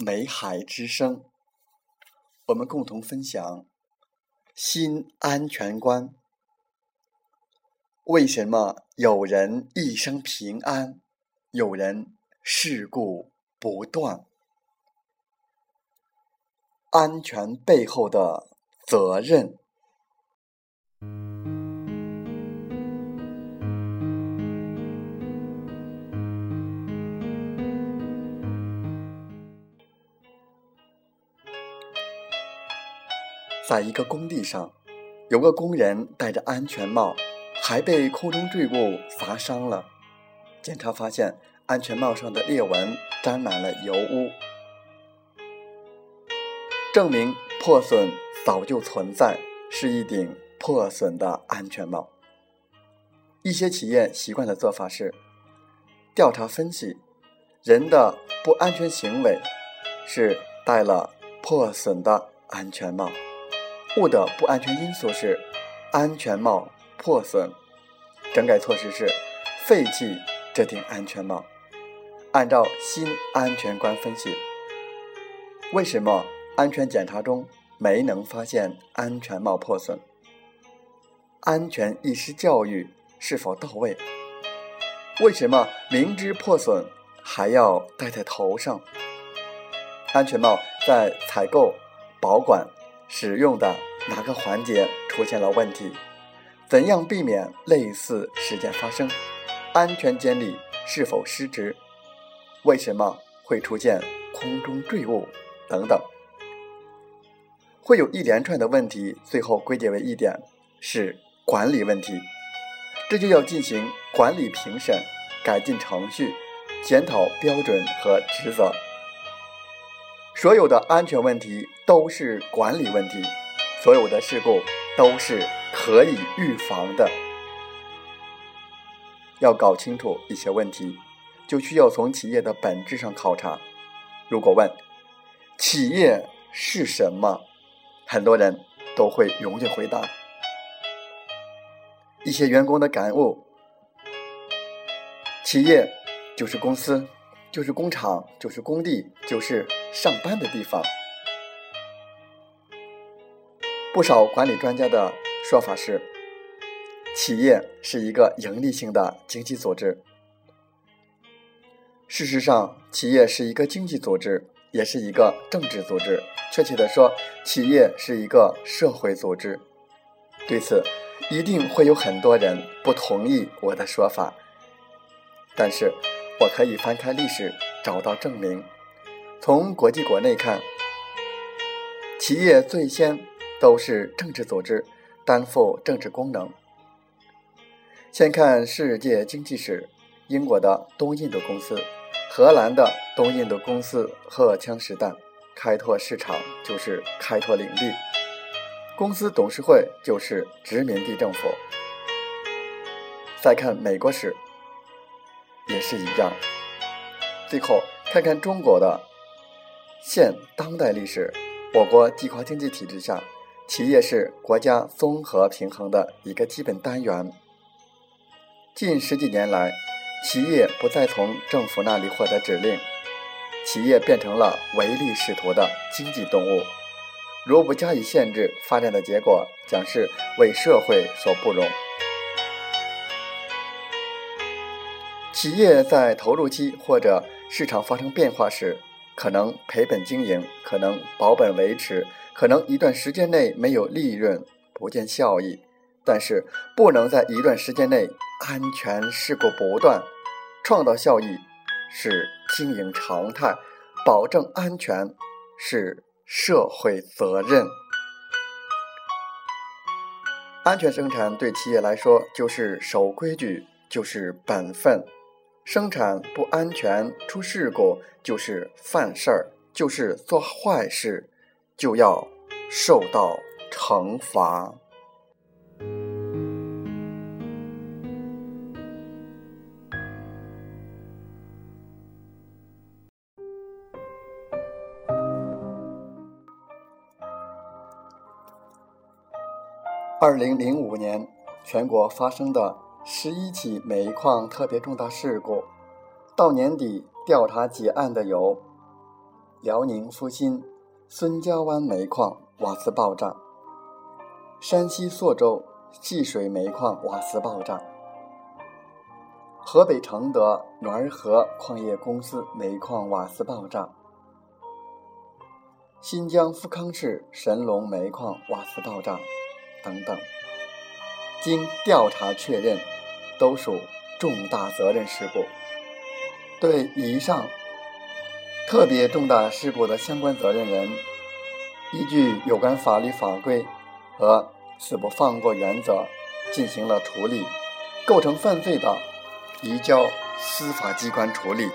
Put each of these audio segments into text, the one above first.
美海之声》，我们共同分享新安全观。为什么有人一生平安，有人事故不断？安全背后的责任。在一个工地上，有个工人戴着安全帽，还被空中坠物砸伤了。检查发现，安全帽上的裂纹沾满了油污，证明破损早就存在，是一顶破损的安全帽。一些企业习惯的做法是：调查分析，人的不安全行为是戴了破损的安全帽。物的不安全因素是安全帽破损，整改措施是废弃这顶安全帽。按照新安全观分析，为什么安全检查中没能发现安全帽破损？安全意识教育是否到位？为什么明知破损还要戴在头上？安全帽在采购、保管。使用的哪个环节出现了问题？怎样避免类似事件发生？安全监理是否失职？为什么会出现空中坠物？等等，会有一连串的问题，最后归结为一点是管理问题。这就要进行管理评审、改进程序、检讨标准和职责。所有的安全问题都是管理问题，所有的事故都是可以预防的。要搞清楚一些问题，就需要从企业的本质上考察。如果问企业是什么，很多人都会容易回答。一些员工的感悟：企业就是公司。就是工厂，就是工地，就是上班的地方。不少管理专家的说法是，企业是一个盈利性的经济组织。事实上，企业是一个经济组织，也是一个政治组织。确切的说，企业是一个社会组织。对此，一定会有很多人不同意我的说法，但是。我可以翻开历史找到证明。从国际国内看，企业最先都是政治组织，担负政治功能。先看世界经济史，英国的东印度公司、荷兰的东印度公司荷枪实弹，开拓市场就是开拓领地，公司董事会就是殖民地政府。再看美国史。也是一样。最后看看中国的现当代历史，我国计划经济体制下，企业是国家综合平衡的一个基本单元。近十几年来，企业不再从政府那里获得指令，企业变成了唯利是图的经济动物。如不加以限制，发展的结果将是为社会所不容。企业在投入期或者市场发生变化时，可能赔本经营，可能保本维持，可能一段时间内没有利润，不见效益。但是，不能在一段时间内安全事故不断，创造效益是经营常态，保证安全是社会责任。安全生产对企业来说就是守规矩，就是本分。生产不安全出事故就是犯事儿，就是做坏事就要受到惩罚。二零零五年，全国发生的十一起煤矿特别重大事故，到年底调查结案的有：辽宁阜新孙家湾煤矿瓦斯爆炸，山西朔州济水煤矿瓦斯爆炸，河北承德滦河矿业公司煤矿瓦斯爆炸，新疆富康市神龙煤矿瓦斯爆炸。等等，经调查确认，都属重大责任事故。对以上特别重大事故的相关责任人，依据有关法律法规和死不放过原则进行了处理，构成犯罪的，移交司法机关处理。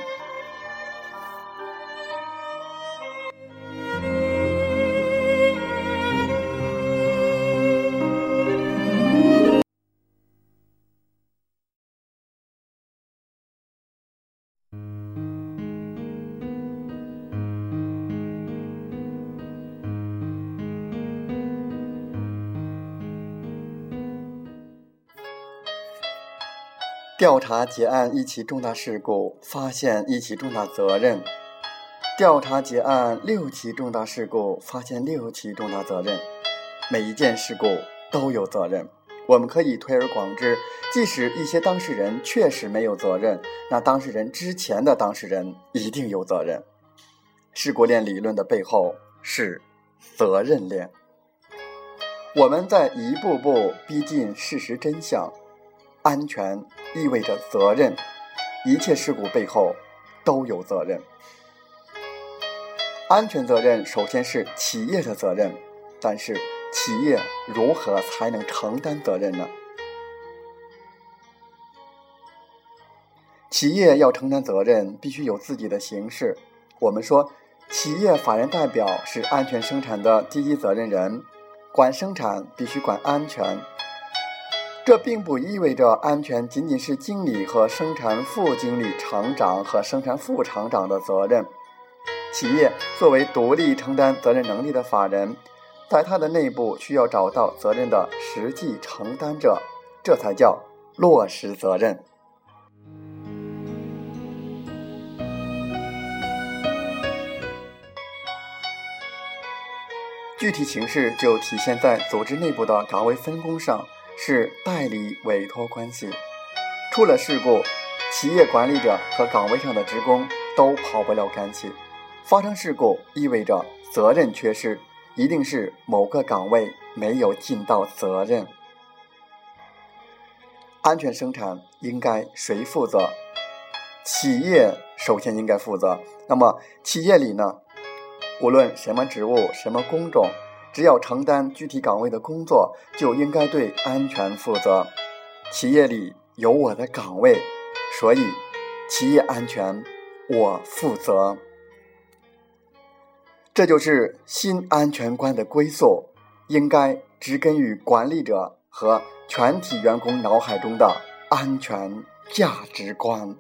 调查结案一起重大事故，发现一起重大责任；调查结案六起重大事故，发现六起重大责任。每一件事故都有责任。我们可以推而广之，即使一些当事人确实没有责任，那当事人之前的当事人一定有责任。事故链理论的背后是责任链。我们在一步步逼近事实真相。安全意味着责任，一切事故背后都有责任。安全责任首先是企业的责任，但是企业如何才能承担责任呢？企业要承担责任，必须有自己的形式。我们说，企业法人代表是安全生产的第一责任人，管生产必须管安全。这并不意味着安全仅仅是经理和生产副经理、厂长和生产副厂长的责任。企业作为独立承担责任能力的法人，在它的内部需要找到责任的实际承担者，这才叫落实责任。具体形式就体现在组织内部的岗位分工上。是代理委托关系，出了事故，企业管理者和岗位上的职工都跑不了干系。发生事故意味着责任缺失，一定是某个岗位没有尽到责任。安全生产应该谁负责？企业首先应该负责。那么企业里呢？无论什么职务、什么工种。只要承担具体岗位的工作，就应该对安全负责。企业里有我的岗位，所以企业安全我负责。这就是新安全观的归宿，应该植根于管理者和全体员工脑海中的安全价值观。